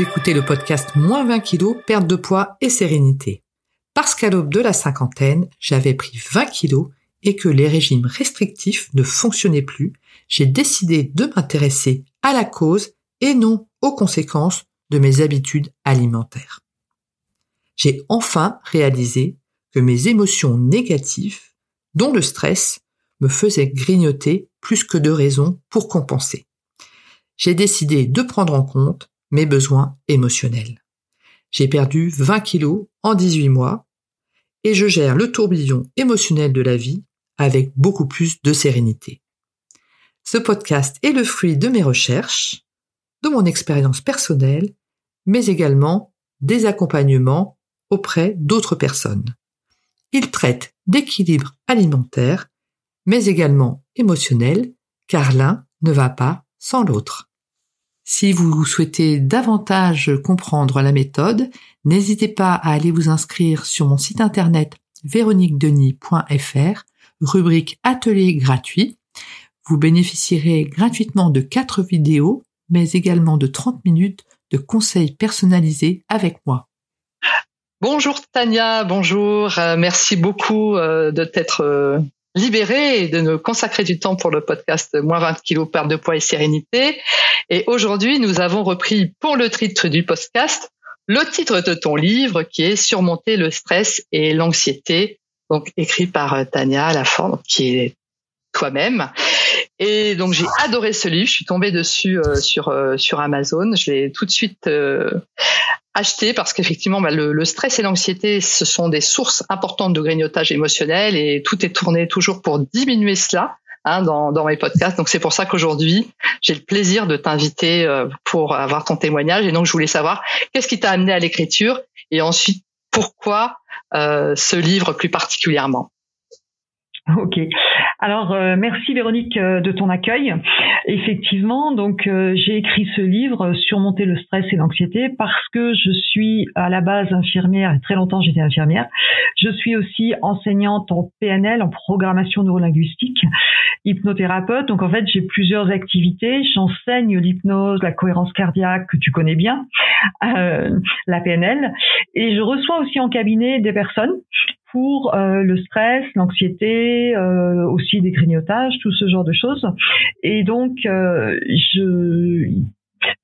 Vous écoutez le podcast Moins 20 kilos, perte de poids et sérénité. Parce qu'à l'aube de la cinquantaine, j'avais pris 20 kilos et que les régimes restrictifs ne fonctionnaient plus, j'ai décidé de m'intéresser à la cause et non aux conséquences de mes habitudes alimentaires. J'ai enfin réalisé que mes émotions négatives, dont le stress, me faisaient grignoter plus que de raisons pour compenser. J'ai décidé de prendre en compte mes besoins émotionnels. J'ai perdu 20 kilos en 18 mois et je gère le tourbillon émotionnel de la vie avec beaucoup plus de sérénité. Ce podcast est le fruit de mes recherches, de mon expérience personnelle, mais également des accompagnements auprès d'autres personnes. Il traite d'équilibre alimentaire, mais également émotionnel, car l'un ne va pas sans l'autre. Si vous souhaitez davantage comprendre la méthode, n'hésitez pas à aller vous inscrire sur mon site internet véroniquedenis.fr, rubrique atelier gratuit. Vous bénéficierez gratuitement de 4 vidéos, mais également de 30 minutes de conseils personnalisés avec moi. Bonjour Tania, bonjour. Euh, merci beaucoup euh, de t'être libérée et de nous consacrer du temps pour le podcast Moins 20 kilos, perte de poids et sérénité. Et aujourd'hui, nous avons repris pour le titre du podcast le titre de ton livre qui est Surmonter le stress et l'anxiété, donc écrit par Tania Lafond, qui est toi-même. Et donc j'ai adoré ce livre, je suis tombée dessus sur sur Amazon, je l'ai tout de suite acheter parce qu'effectivement bah, le, stress et l'anxiété ce sont des sources importantes de grignotage émotionnel et tout est tourné toujours pour diminuer cela hein, dans, dans mes podcasts. Donc c'est pour ça qu'aujourd'hui j'ai le plaisir de t'inviter euh, pour avoir ton témoignage. Et donc je voulais savoir qu'est-ce qui t'a amené à l'écriture et ensuite pourquoi euh, ce livre plus particulièrement? Ok. Alors euh, merci Véronique euh, de ton accueil. Effectivement, donc euh, j'ai écrit ce livre surmonter le stress et l'anxiété parce que je suis à la base infirmière et très longtemps j'étais infirmière. Je suis aussi enseignante en PNL, en programmation neurolinguistique, hypnothérapeute. Donc en fait j'ai plusieurs activités. J'enseigne l'hypnose, la cohérence cardiaque que tu connais bien, la PNL, et je reçois aussi en cabinet des personnes pour euh, le stress, l'anxiété, euh, aussi des grignotages, tout ce genre de choses. Et donc, euh, je,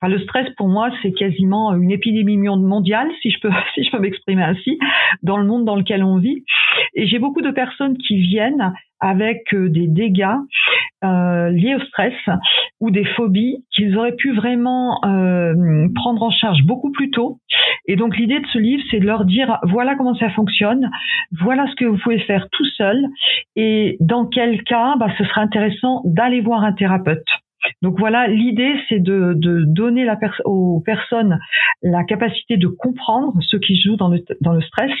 le stress pour moi c'est quasiment une épidémie mondiale si je peux si je peux m'exprimer ainsi dans le monde dans lequel on vit et j'ai beaucoup de personnes qui viennent avec des dégâts liés au stress ou des phobies qu'ils auraient pu vraiment prendre en charge beaucoup plus tôt. Et donc l'idée de ce livre, c'est de leur dire voilà comment ça fonctionne, voilà ce que vous pouvez faire tout seul, et dans quel cas, bah, ce serait intéressant d'aller voir un thérapeute. Donc voilà, l'idée c'est de, donner la aux personnes la capacité de comprendre ce qui joue dans le, dans le stress,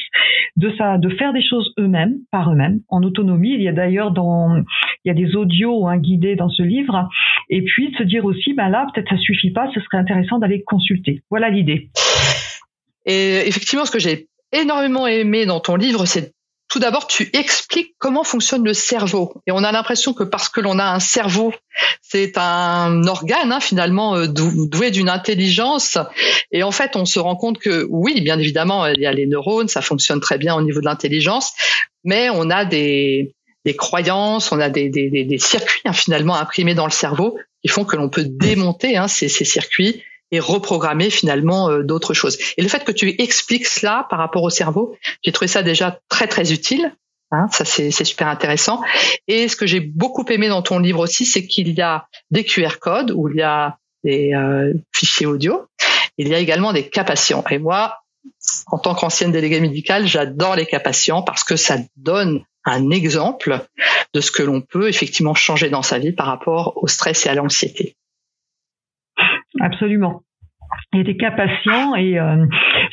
de ça, de faire des choses eux-mêmes, par eux-mêmes, en autonomie. Il y a d'ailleurs dans, il y a des audios hein, guidés dans ce livre, et puis de se dire aussi, ben là peut-être ça suffit pas, ce serait intéressant d'aller consulter. Voilà l'idée. Et effectivement, ce que j'ai énormément aimé dans ton livre, c'est tout d'abord, tu expliques comment fonctionne le cerveau. Et on a l'impression que parce que l'on a un cerveau, c'est un organe hein, finalement euh, doué d'une intelligence. Et en fait, on se rend compte que oui, bien évidemment, il y a les neurones, ça fonctionne très bien au niveau de l'intelligence, mais on a des, des croyances, on a des, des, des circuits hein, finalement imprimés dans le cerveau qui font que l'on peut démonter hein, ces, ces circuits et reprogrammer finalement euh, d'autres choses. Et le fait que tu expliques cela par rapport au cerveau, j'ai trouvé ça déjà très très utile. Hein, ça c'est super intéressant. Et ce que j'ai beaucoup aimé dans ton livre aussi, c'est qu'il y a des QR codes où il y a des euh, fichiers audio. Il y a également des cas patients. Et moi, en tant qu'ancienne déléguée médicale, j'adore les cas patients parce que ça donne un exemple de ce que l'on peut effectivement changer dans sa vie par rapport au stress et à l'anxiété. Absolument. Il des cas patients et euh,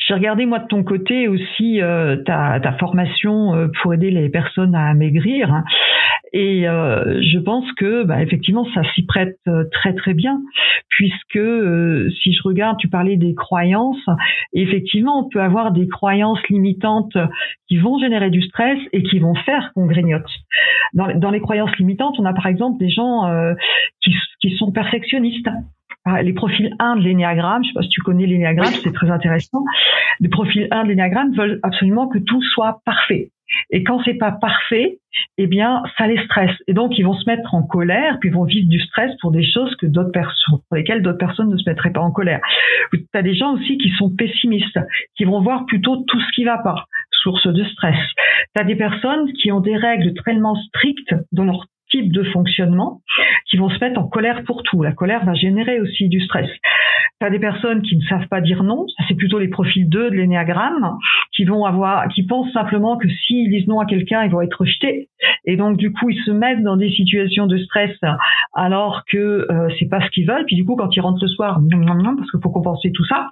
j'ai regardé moi de ton côté aussi euh, ta, ta, formation euh, pour aider les personnes à maigrir. Et je pense que bah, effectivement ça s'y prête très très bien puisque si je regarde tu parlais des croyances effectivement on peut avoir des croyances limitantes qui vont générer du stress et qui vont faire qu'on grignote. Dans, dans les croyances limitantes on a par exemple des gens qui, qui sont perfectionnistes les profils 1 de l'énéagramme, je sais pas si tu connais l'énéagramme, c'est très intéressant. Les profils 1 de l'énéagramme veulent absolument que tout soit parfait. Et quand c'est pas parfait, eh bien, ça les stresse. Et donc, ils vont se mettre en colère, puis ils vont vivre du stress pour des choses que d'autres personnes, pour lesquelles d'autres personnes ne se mettraient pas en colère. Tu as des gens aussi qui sont pessimistes, qui vont voir plutôt tout ce qui va pas, source de stress. Tu as des personnes qui ont des règles tellement strictes dans leur type de fonctionnement qui vont se mettre en colère pour tout. La colère va générer aussi du stress. Tu as des personnes qui ne savent pas dire non, c'est plutôt les profils 2 de l'énéagramme, qui vont avoir, qui pensent simplement que s'ils disent non à quelqu'un, ils vont être rejetés. Et donc du coup, ils se mettent dans des situations de stress alors que euh, c'est pas ce qu'ils veulent. Puis du coup, quand ils rentrent le soir, parce qu'il faut compenser tout ça.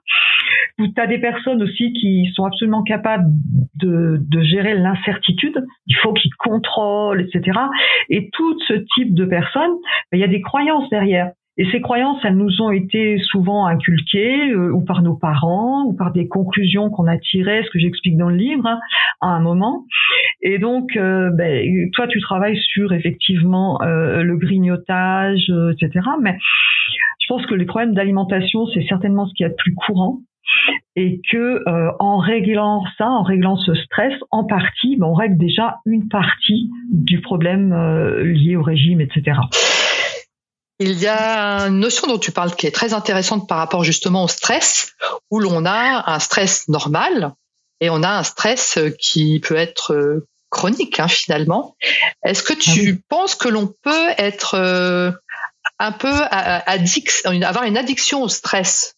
Tu as des personnes aussi qui sont absolument capables de, de gérer l'incertitude. Il faut qu'ils contrôlent, etc. Et tout ce type de personnes, ben, il y a des croyances derrière. Et ces croyances, elles nous ont été souvent inculquées, euh, ou par nos parents, ou par des conclusions qu'on a tirées, ce que j'explique dans le livre, hein, à un moment. Et donc, euh, ben, toi, tu travailles sur effectivement euh, le grignotage, etc. Mais je pense que les problèmes d'alimentation, c'est certainement ce qui est le plus courant et que en réglant ça, en réglant ce stress, en partie, ben, on règle déjà une partie du problème lié au régime, etc. Il y a une notion dont tu parles qui est très intéressante par rapport justement au stress, où l'on a un stress normal et on a un stress qui peut être euh, chronique hein, finalement. Est-ce que tu ah penses que l'on peut être euh, un peu addict, avoir une addiction au stress?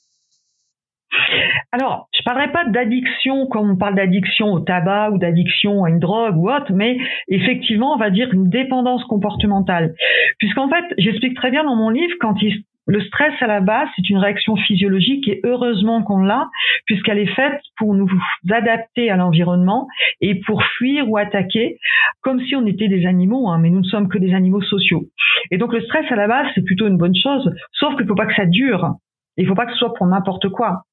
Alors, je parlerai pas d'addiction comme on parle d'addiction au tabac ou d'addiction à une drogue ou autre, mais effectivement, on va dire une dépendance comportementale. Puisqu'en fait, j'explique très bien dans mon livre, quand le stress à la base, c'est une réaction physiologique et heureusement qu'on l'a, puisqu'elle est faite pour nous adapter à l'environnement et pour fuir ou attaquer, comme si on était des animaux, hein, mais nous ne sommes que des animaux sociaux. Et donc le stress à la base, c'est plutôt une bonne chose, sauf qu'il ne faut pas que ça dure. Il faut pas que ce soit pour n'importe quoi.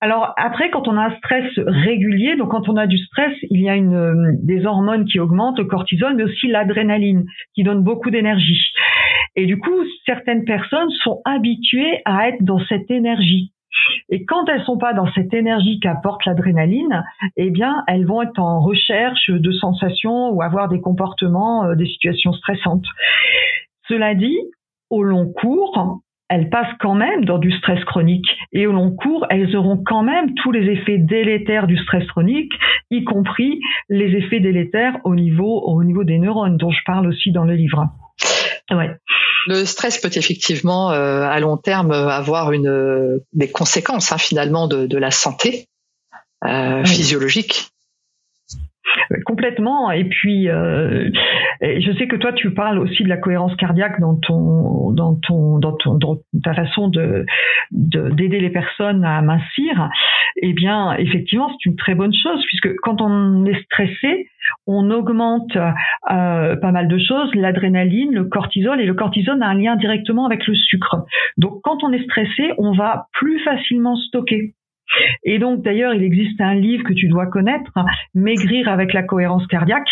Alors après, quand on a un stress régulier, donc quand on a du stress, il y a une, des hormones qui augmentent, le cortisol, mais aussi l'adrénaline, qui donne beaucoup d'énergie. Et du coup, certaines personnes sont habituées à être dans cette énergie. Et quand elles sont pas dans cette énergie qu'apporte l'adrénaline, eh bien, elles vont être en recherche de sensations ou avoir des comportements, euh, des situations stressantes. Cela dit, au long cours, elles passent quand même dans du stress chronique et au long cours, elles auront quand même tous les effets délétères du stress chronique, y compris les effets délétères au niveau au niveau des neurones dont je parle aussi dans le livre. Ouais. Le stress peut effectivement euh, à long terme avoir une des conséquences hein, finalement de, de, la santé euh, physiologique complètement. Et puis, euh, je sais que toi, tu parles aussi de la cohérence cardiaque dans ton, dans ton, dans, ton, dans ta façon de d'aider les personnes à mincir. Eh bien, effectivement, c'est une très bonne chose puisque quand on est stressé, on augmente euh, pas mal de choses, l'adrénaline, le cortisol, et le cortisol a un lien directement avec le sucre. Donc, quand on est stressé, on va plus facilement stocker. Et donc, d'ailleurs, il existe un livre que tu dois connaître, Maigrir avec la cohérence cardiaque,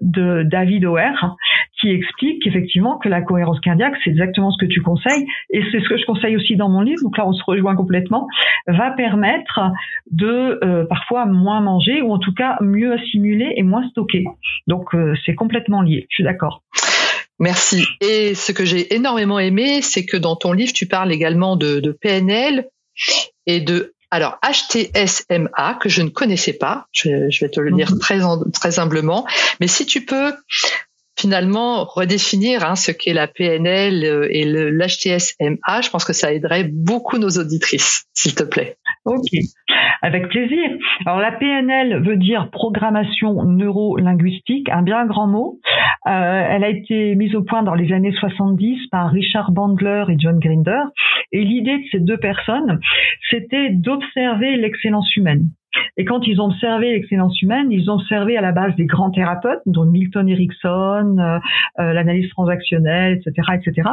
de David O'Hare, qui explique effectivement que la cohérence cardiaque, c'est exactement ce que tu conseilles, et c'est ce que je conseille aussi dans mon livre, donc là on se rejoint complètement, va permettre de euh, parfois moins manger, ou en tout cas mieux assimiler et moins stocker. Donc euh, c'est complètement lié, je suis d'accord. Merci. Et ce que j'ai énormément aimé, c'est que dans ton livre, tu parles également de, de PNL et de alors HTSMA que je ne connaissais pas, je, vais te le dire mhm. très très humblement, mais si tu peux finalement redéfinir hein, ce qu'est la PNL euh, et l'HTSMA, je pense que ça aiderait beaucoup nos auditrices, s'il te plaît. Ok, avec plaisir. Alors la PNL veut dire programmation neuro-linguistique, un bien grand mot. Euh, elle a été mise au point dans les années 70 par Richard Bandler et John Grinder. Et l'idée de ces deux personnes, c'était d'observer l'excellence humaine. Et quand ils ont observé l'excellence humaine, ils ont observé à la base des grands thérapeutes, dont Milton Erickson, euh, euh, l'analyse transactionnelle, etc., etc.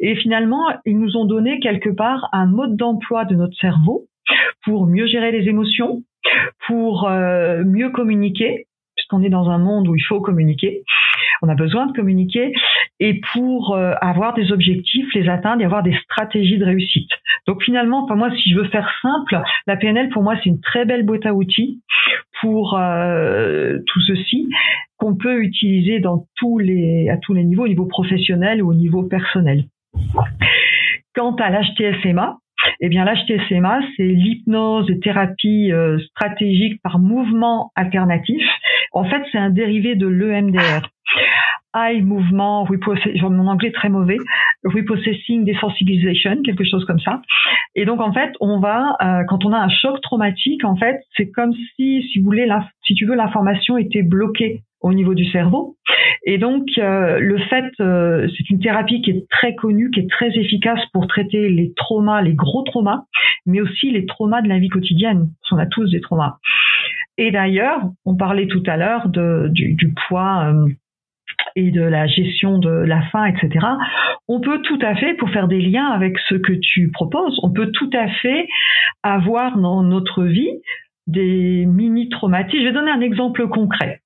Et finalement, ils nous ont donné quelque part un mode d'emploi de notre cerveau pour mieux gérer les émotions, pour euh, mieux communiquer, puisqu'on est dans un monde où il faut communiquer, on a besoin de communiquer et pour euh, avoir des objectifs, les atteindre et avoir des stratégies de réussite. Donc finalement, pour moi, si je veux faire simple, la PNL pour moi c'est une très belle boîte à outils pour euh, tout ceci qu'on peut utiliser dans tous les à tous les niveaux, au niveau professionnel ou au niveau personnel. Quant à l'HTSMA, eh bien, l'HTSMA, c'est l'hypnose et thérapie euh, stratégique par mouvement alternatif. En fait, c'est un dérivé de l'EMDR. Eye mouvement, mon anglais très mauvais, reprocessing desensibilization, quelque chose comme ça. Et donc en fait, on va, euh, quand on a un choc traumatique, en fait, c'est comme si, si vous voulez, si tu veux, l'information était bloquée au niveau du cerveau. Et donc, euh, le fait, euh, c'est une thérapie qui est très connue, qui est très efficace pour traiter les traumas, les gros traumas, mais aussi les traumas de la vie quotidienne. On a tous des traumas. Et d'ailleurs, on parlait tout à l'heure du, du, poids euh, et de la gestion de la faim, etc. On peut tout à fait, pour faire des liens avec ce que tu proposes, on peut tout à fait avoir dans notre vie des mini traumatismes. Je vais donner un exemple concret.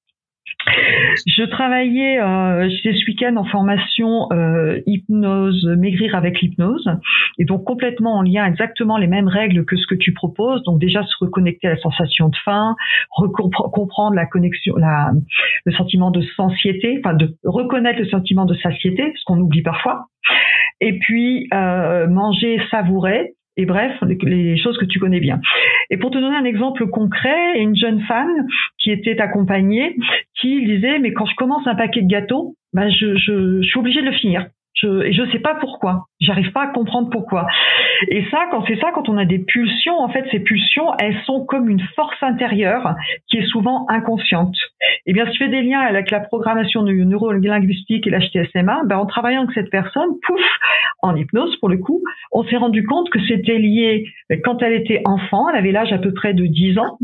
Je travaillais, euh, j'étais ce week-end en formation euh, hypnose, maigrir avec l'hypnose, et donc complètement en lien, exactement les mêmes règles que ce que tu proposes. Donc déjà se reconnecter à la sensation de faim, comprendre la connexion, la, le sentiment de satiété, enfin de reconnaître le sentiment de satiété, ce qu'on oublie parfois, et puis euh, manger, savourer, et bref, les, choses que tu connais bien. Et pour te donner un exemple concret, une jeune femme qui était accompagnée, qui disait, mais quand je commence un paquet de gâteaux, ben je, je, je suis obligée de le finir. Je, et je sais pas pourquoi. J'arrive pas à comprendre pourquoi. Et ça, quand c'est ça, quand on a des pulsions, en fait, ces pulsions, elles sont comme une force intérieure qui est souvent inconsciente. Et bien, si je fais des liens avec la programmation neuro-linguistique et l'HTSMA, ben, en travaillant avec cette personne, pouf, en hypnose pour le coup, on s'est rendu compte que c'était lié quand elle était enfant, elle avait l'âge à peu près de 10 ans,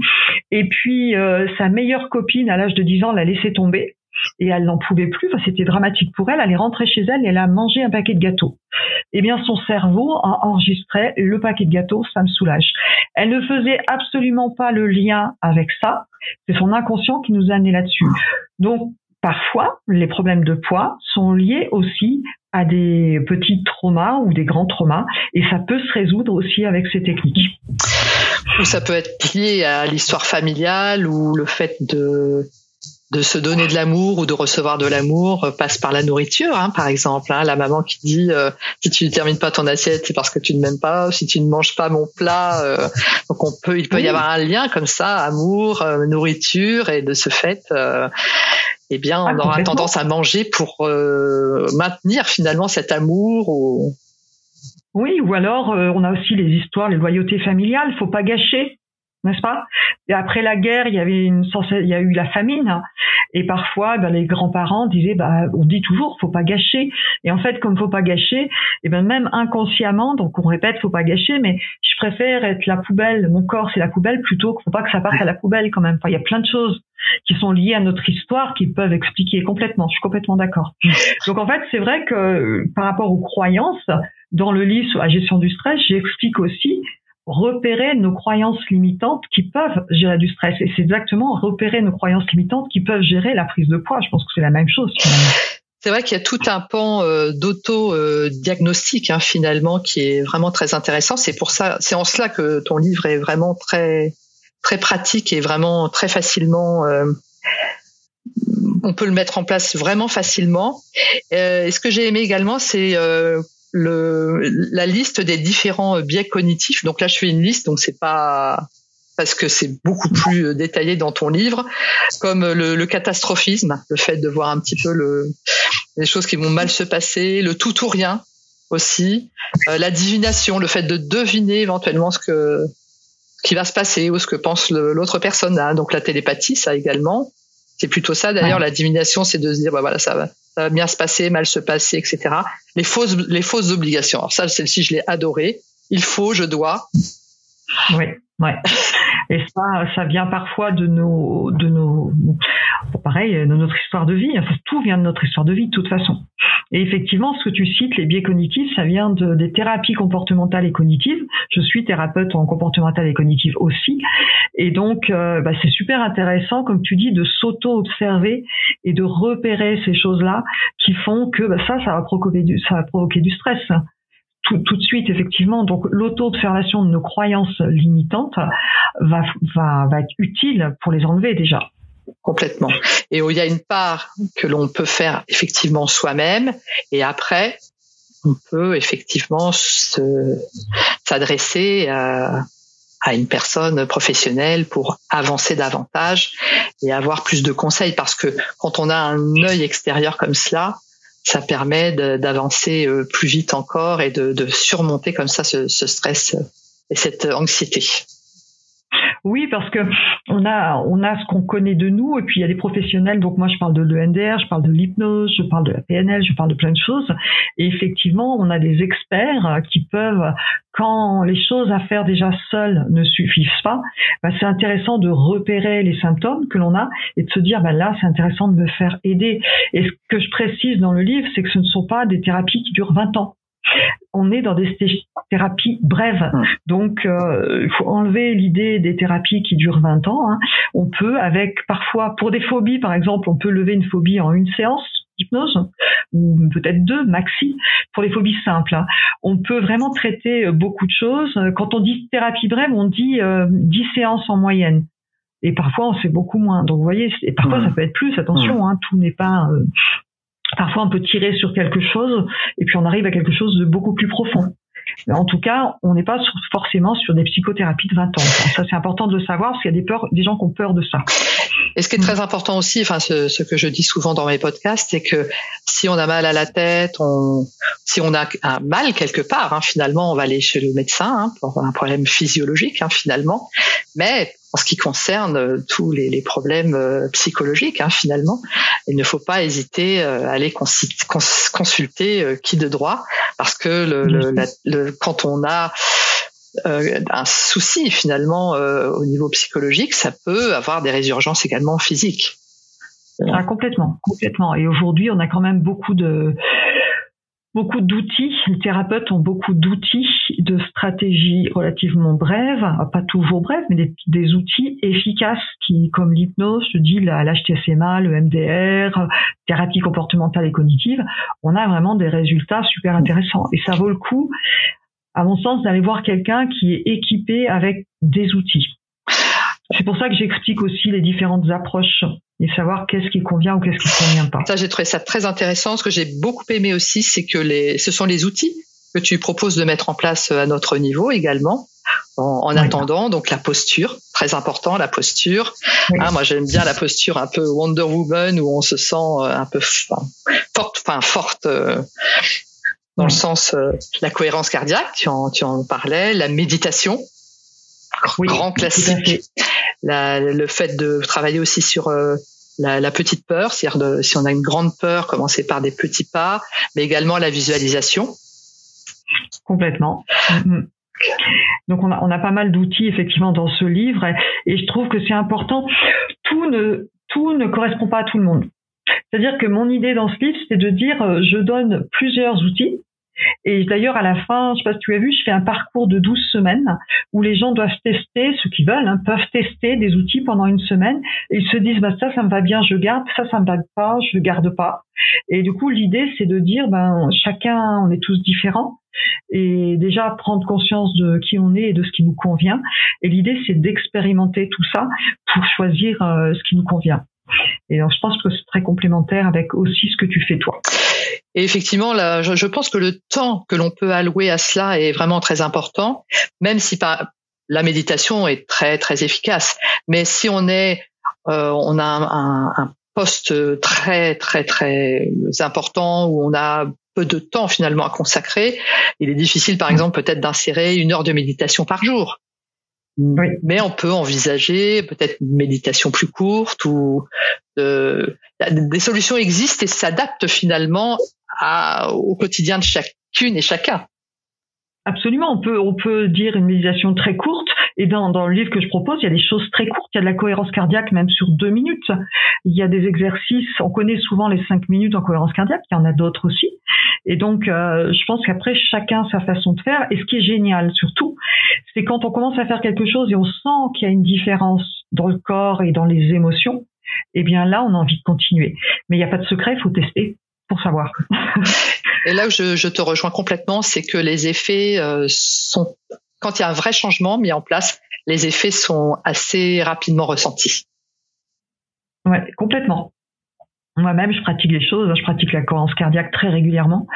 et puis euh, sa meilleure copine à l'âge de 10 ans l'a laissé tomber et elle n'en pouvait plus, c'était dramatique pour elle, elle est rentrée chez elle et elle a mangé un paquet de gâteaux. Eh bien, son cerveau a enregistré le paquet de gâteaux, ça me soulage. Elle ne faisait absolument pas le lien avec ça, c'est son inconscient qui nous a amené là-dessus. Donc, parfois, les problèmes de poids sont liés aussi à des petits traumas ou des grands traumas, et ça peut se résoudre aussi avec ces techniques. Ou ça peut être lié à l'histoire familiale ou le fait de de se donner de l'amour ou de recevoir de l'amour euh, passe par la nourriture, hein, par exemple. Hein, la maman qui dit euh, si tu ne termines pas ton assiette, c'est parce que tu ne m'aimes pas. Si tu ne manges pas mon plat, euh, donc on peut, il peut y avoir un lien comme ça, amour, nourriture, et de ce fait, eh bien, on ah, aura tendance à manger pour maintenir finalement cet amour. Ou... Oui, ou alors on a aussi les histoires, les loyautés familiales. Faut pas gâcher n'est-ce pas? Et après la guerre, il y avait une il y a eu la famine, et parfois, ben, les grands-parents disaient, bah, on dit toujours, faut pas gâcher. Et en fait, comme faut pas gâcher, et ben même inconsciemment, donc on répète, faut pas gâcher, mais je préfère être la poubelle, mon corps c'est la poubelle, plutôt qu'il faut pas que ça parte à la poubelle quand même. Il y a plein de choses qui sont liées à notre histoire qui peuvent expliquer complètement. Je suis complètement d'accord. Donc en fait, c'est vrai que par rapport aux croyances, dans le livre sur la gestion du stress, j'explique aussi repérer nos croyances limitantes qui peuvent gérer du stress. Et c'est exactement repérer nos croyances limitantes qui peuvent gérer la prise de poids. Je pense que c'est la même chose C'est vrai qu'il y a tout un pan euh, d'auto-diagnostic hein, finalement qui est vraiment très intéressant. C'est pour ça, c'est en cela que ton livre est vraiment très très pratique et vraiment très facilement. Euh, on peut le mettre en place vraiment facilement. Euh, et ce que j'ai aimé également, c'est le, la liste des différents biais cognitifs. Donc là, je fais une liste, donc c'est pas parce que c'est beaucoup plus détaillé dans ton livre, comme le, le, catastrophisme, le fait de voir un petit peu le, les choses qui vont mal se passer, le tout ou rien aussi, euh, la divination, le fait de deviner éventuellement ce que ce qui va se passer ou ce que pense l'autre personne. Hein. Donc la télépathie, ça également. C'est plutôt ça. D'ailleurs, la divination, c'est de se dire, bah voilà, ça va, bien se passer, mal se passer, etc. Les fausses, les fausses obligations. Alors ça, celle-ci, je l'ai adorée. Il faut, je dois. Oui, ouais. Et ça, ça vient parfois de nos, de nos, pareil, de notre histoire de vie. Enfin, tout vient de notre histoire de vie de toute façon. Et effectivement, ce que tu cites, les biais cognitifs, ça vient de, des thérapies comportementales et cognitives. Je suis thérapeute en comportemental et cognitive aussi. Et donc, euh, bah, c'est super intéressant, comme tu dis, de s'auto-observer et de repérer ces choses-là qui font que bah, ça, ça va du, ça va provoquer du stress. Tout, tout, de suite, effectivement. Donc, l'auto-observation de nos croyances limitantes va, va, va être utile pour les enlever déjà complètement. Et où il y a une part que l'on peut faire effectivement soi-même, et après, on peut effectivement s'adresser à, à une personne professionnelle pour avancer davantage et avoir plus de conseils parce que quand on a un œil extérieur comme cela, ça permet d'avancer euh, plus vite encore et de, surmonter comme ça ce stress et cette anxiété. Oui, parce que on a on a ce qu'on connaît de nous et puis il y a des professionnels. Donc moi je parle de l'ENDR, je parle de l'hypnose, je parle de la PNL, je parle de plein de choses. Et effectivement, on a des experts qui peuvent, quand les choses à faire déjà seules ne suffisent pas, bah, c'est intéressant de repérer les symptômes que l'on a et de se dire bah là c'est intéressant de me faire aider. Et ce que je précise dans le livre, c'est que ce ne sont pas des thérapies qui durent 20 ans on est dans des thérapies brèves. Hum. Donc, euh, il faut enlever l'idée des thérapies qui durent 20 ans. Hein. On peut, avec parfois, pour des phobies, par exemple, on peut lever une phobie en une séance d'hypnose ou peut-être deux maxi pour les phobies simples. Hein. On peut vraiment traiter beaucoup de choses. Quand on dit thérapie brève, on dit euh, 10 séances en moyenne. Et parfois, on fait beaucoup moins. Donc, vous voyez, et parfois, hum. ça peut être plus. Attention, hum. hein, tout n'est pas euh, Parfois, on peut tirer sur quelque chose et puis on arrive à quelque chose de beaucoup plus profond. En tout cas, on n'est pas forcément sur des psychothérapies de 20 ans. Ça, c'est important de le savoir parce qu'il y a des, peurs, des gens qui ont peur de ça. Et ce qui est très important aussi, enfin, ce, ce, que je dis souvent dans mes podcasts, c'est que si on a mal à la tête, on, si on a un mal quelque part, hein, finalement, on va aller chez le médecin hein, pour un problème physiologique, hein, finalement. Mais en ce qui concerne euh, tous les, les problèmes euh, psychologiques, hein, finalement, il ne faut pas hésiter euh, à aller consulter qui de droit, parce que le, le, quand on a un souci finalement au niveau psychologique, ça peut avoir des résurgences également physiques. Ah, complètement, complètement. Et aujourd'hui, on a quand même beaucoup de beaucoup d'outils. Les thérapeutes ont beaucoup d'outils, de stratégies relativement brèves, pas toujours brèves, mais des, outils efficaces qui, comme l'hypnose, je dis l'HTSMA, le MDR, thérapie comportementale et cognitive, on a vraiment des résultats super intéressants. Et ça vaut le coup, à mon sens, d'aller voir quelqu'un qui est équipé avec des outils. C'est pour ça que j'explique aussi les différentes approches et savoir qu'est-ce qui convient ou qu'est-ce qui convient pas. Ça, j'ai trouvé ça très intéressant. Ce que j'ai beaucoup aimé aussi, c'est que les, ce sont les outils que tu proposes de mettre en place à notre niveau également. En, attendant, donc la posture, très important, la posture. Ah, moi, j'aime bien la posture un peu Wonder Woman où on se sent euh, un peu forte, enfin forte euh, dans le sens euh, la cohérence cardiaque. Tu en, tu en parlais, la méditation, grand classique le fait de travailler aussi sur euh, la, petite peur, c'est-à-dire si on a une grande peur, commencer par des petits pas, mais également la visualisation. Complètement. Mm-hmm. Donc on a, on a pas mal d'outils effectivement dans ce livre et, je trouve que c'est important. Tout ne tout ne correspond pas à tout le monde. C'est-à-dire que mon idée dans ce livre, c'est de dire euh, je donne plusieurs outils et d'ailleurs, à la fin, je sais pas si tu as vu, je fais un parcours de 12 semaines où les gens doivent tester, ceux qui veulent, hein, peuvent tester des outils pendant une semaine. Et ils se disent, bah, ça, ça me va bien, je garde, ça, ça me va pas, je ne garde pas. Et du coup, l'idée, c'est de dire, ben, chacun, on est tous différents. Et déjà, prendre conscience de qui on est et de ce qui nous convient. Et l'idée, c'est d'expérimenter tout ça pour choisir euh, ce qui nous convient. Et donc, je pense que c'est très complémentaire avec aussi ce que tu fais toi. Et effectivement, là, je, pense que le temps que l'on peut allouer à cela est vraiment très important, même si pas, la méditation est très très efficace. Mais si on est, euh, on a un, un, poste très très très important où on a peu de temps finalement à consacrer, il est difficile par exemple peut-être d'insérer une heure de méditation par jour. Mais on peut envisager peut-être une méditation plus courte ou euh, des solutions existent et s'adaptent finalement au quotidien de chacune et chacun. Absolument, on peut on peut dire une méditation très courte Et dans, dans le livre que je propose, il y a des choses très courtes. Il y a de la cohérence cardiaque même sur deux minutes. Il y a des exercices. On connaît souvent les cinq minutes en cohérence cardiaque. Il y en a d'autres aussi. Et donc, euh, je pense qu'après, chacun sa façon de faire. Et ce qui est génial, surtout, c'est quand on commence à faire quelque chose et on sent qu'il y a une différence dans le corps et dans les émotions, eh bien là, on a envie de continuer. Mais il n'y a pas de secret, il faut tester pour savoir. et là où je, te rejoins complètement, c'est que les effets euh, sont, quand il y a un vrai changement mis en place, les effets sont assez rapidement ressentis. Ouais, complètement. Moi-même, je pratique les choses. Je pratique la cohérence cardiaque très régulièrement.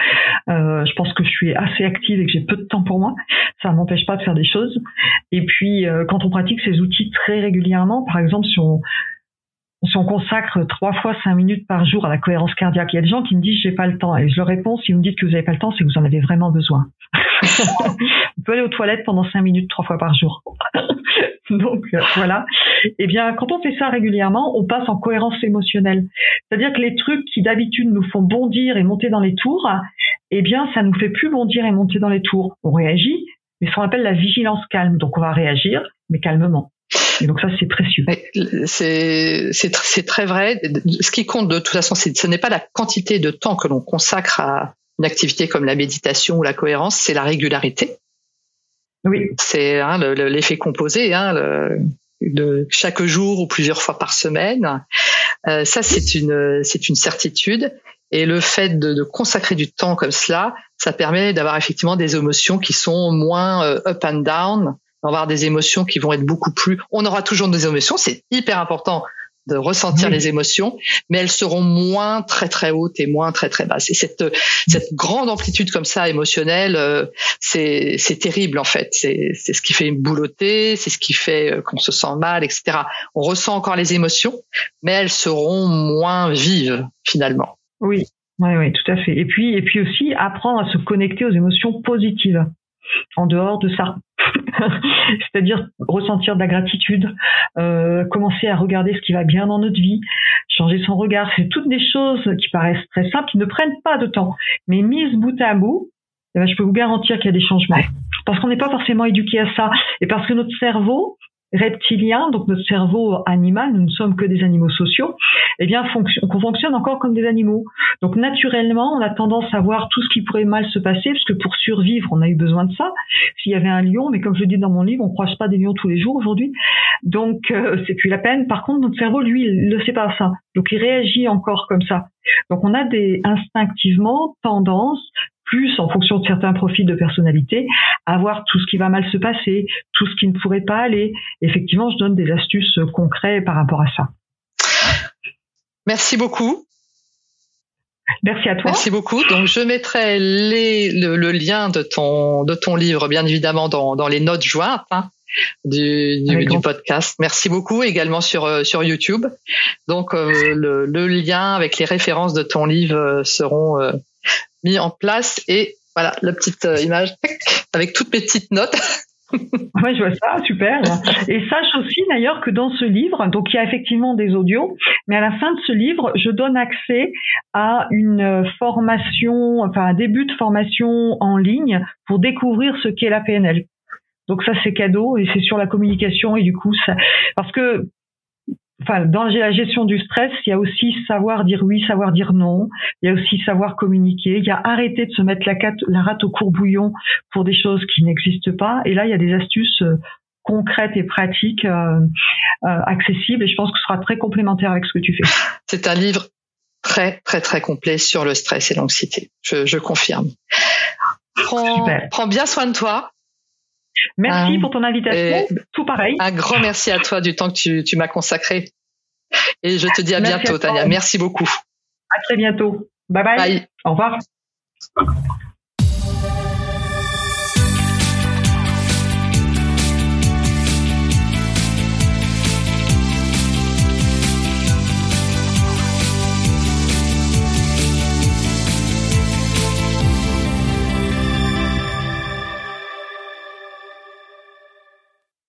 Euh, je pense que je suis assez active et que j'ai peu de temps pour moi. Ça ne m'empêche pas de faire des choses. Et puis, euh, quand on pratique ces outils très régulièrement, par exemple, si on, si on consacre trois fois cinq minutes par jour à la cohérence cardiaque, il y a des gens qui me disent j'ai pas le temps. Et je leur réponds, si vous me dites que vous n'avez pas le temps, c'est que vous en avez vraiment besoin. on peut aller aux toilettes pendant cinq minutes trois fois par jour. Donc euh, voilà. Eh bien, quand on fait ça régulièrement, on passe en cohérence émotionnelle. C'est-à-dire que les trucs qui d'habitude nous font bondir et monter dans les tours, eh bien, ça nous fait plus bondir et monter dans les tours. On réagit, mais ce qu'on appelle la vigilance calme. Donc on va réagir, mais calmement. Et donc ça, c'est précieux. C'est très vrai. Ce qui compte de toute façon, ce n'est pas la quantité de temps que l'on consacre à une activité comme la méditation ou la cohérence, c'est la régularité. Oui. C'est hein, l'effet composé, hein, de chaque jour ou plusieurs fois par semaine. Euh, ça, c'est une, c'est une certitude. Et le fait de, de, consacrer du temps comme cela, ça permet d'avoir effectivement des émotions qui sont moins euh, up and down, d'avoir des émotions qui vont être beaucoup plus. On aura toujours des émotions, c'est hyper important de ressentir les émotions, mais elles seront moins très très hautes et moins très très basses. Et cette cette grande amplitude comme ça émotionnelle, euh, c'est c'est terrible en fait. C'est c'est ce qui fait boulotter, c'est ce qui fait euh, qu'on se sent mal, etc. On ressent encore les émotions, mais elles seront moins vives finalement. Oui, oui, oui, tout à fait. Et puis et puis aussi apprendre à se connecter aux émotions positives en dehors de ça. C'est-à-dire ressentir de la gratitude, euh, commencer à regarder ce qui va bien dans notre vie, changer son regard. C'est toutes des choses qui paraissent très simples, qui ne prennent pas de temps. Mais mises bout à bout, eh ben, je peux vous garantir qu'il y a des changements. Parce qu'on n'est pas forcément éduqué à ça. Et parce que notre cerveau, reptilien, donc notre cerveau animal, nous ne sommes que des animaux sociaux, eh bien, on fonctionne encore comme des animaux. Donc, naturellement, on a tendance à voir tout ce qui pourrait mal se passer, parce que pour survivre, on a eu besoin de ça. S'il y avait un lion, mais comme je le dis dans mon livre, on croise pas des lions tous les jours aujourd'hui. Donc, euh, c'est plus la peine. Par contre, notre cerveau, lui, il ne sait pas ça. Donc, il réagit encore comme ça. Donc, on a des instinctivement tendance plus en fonction de certains profils de personnalité, à voir tout ce qui va mal se passer, tout ce qui ne pourrait pas aller. Effectivement, je donne des astuces concrètes par rapport à ça. Merci beaucoup. Merci à toi. Merci beaucoup. Donc, je mettrai le, lien de ton, de ton livre, bien évidemment, dans, les notes jointes hein, du, podcast. Merci beaucoup également sur, euh, sur YouTube. Donc, euh, le, lien avec les références de ton livre euh, seront mis en place et voilà la petite euh, image avec toutes mes petites notes. Oui, je vois ça, super. Et sache aussi d'ailleurs que dans ce livre, donc il y a effectivement des audios, mais à la fin de ce livre, je donne accès à une formation, enfin un début de formation en ligne pour découvrir ce qu'est la PNL. Donc ça c'est cadeau et c'est sur la communication et du coup ça, parce que enfin, dans la gestion du stress, il y a aussi savoir dire oui, savoir dire non. Il y a aussi savoir communiquer. Il y a arrêter de se mettre la, la rate au courbouillon pour des choses qui n'existent pas. Et là, il y a des astuces euh, concrètes et pratiques euh, euh, accessibles. Et je pense que ce sera très complémentaire avec ce que tu fais. C'est un livre très, très, très complet sur le stress et l'anxiété. Je, je confirme. Prends, prends bien soin de toi. Merci pour ton invitation. Tout pareil. Un grand merci à toi du temps que tu, tu m'as consacré. Et je te dis à bientôt, Tania. Merci beaucoup. À très bientôt. bye. bye. Au revoir.